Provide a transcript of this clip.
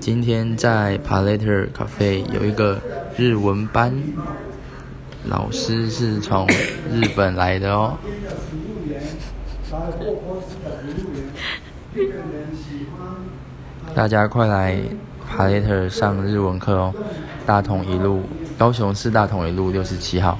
今天在 Palater Cafe 有一个日文班，老师是从日本来的哦。大家快来 Palater 上日文课哦！大同一路，高雄市大同一路六十七号。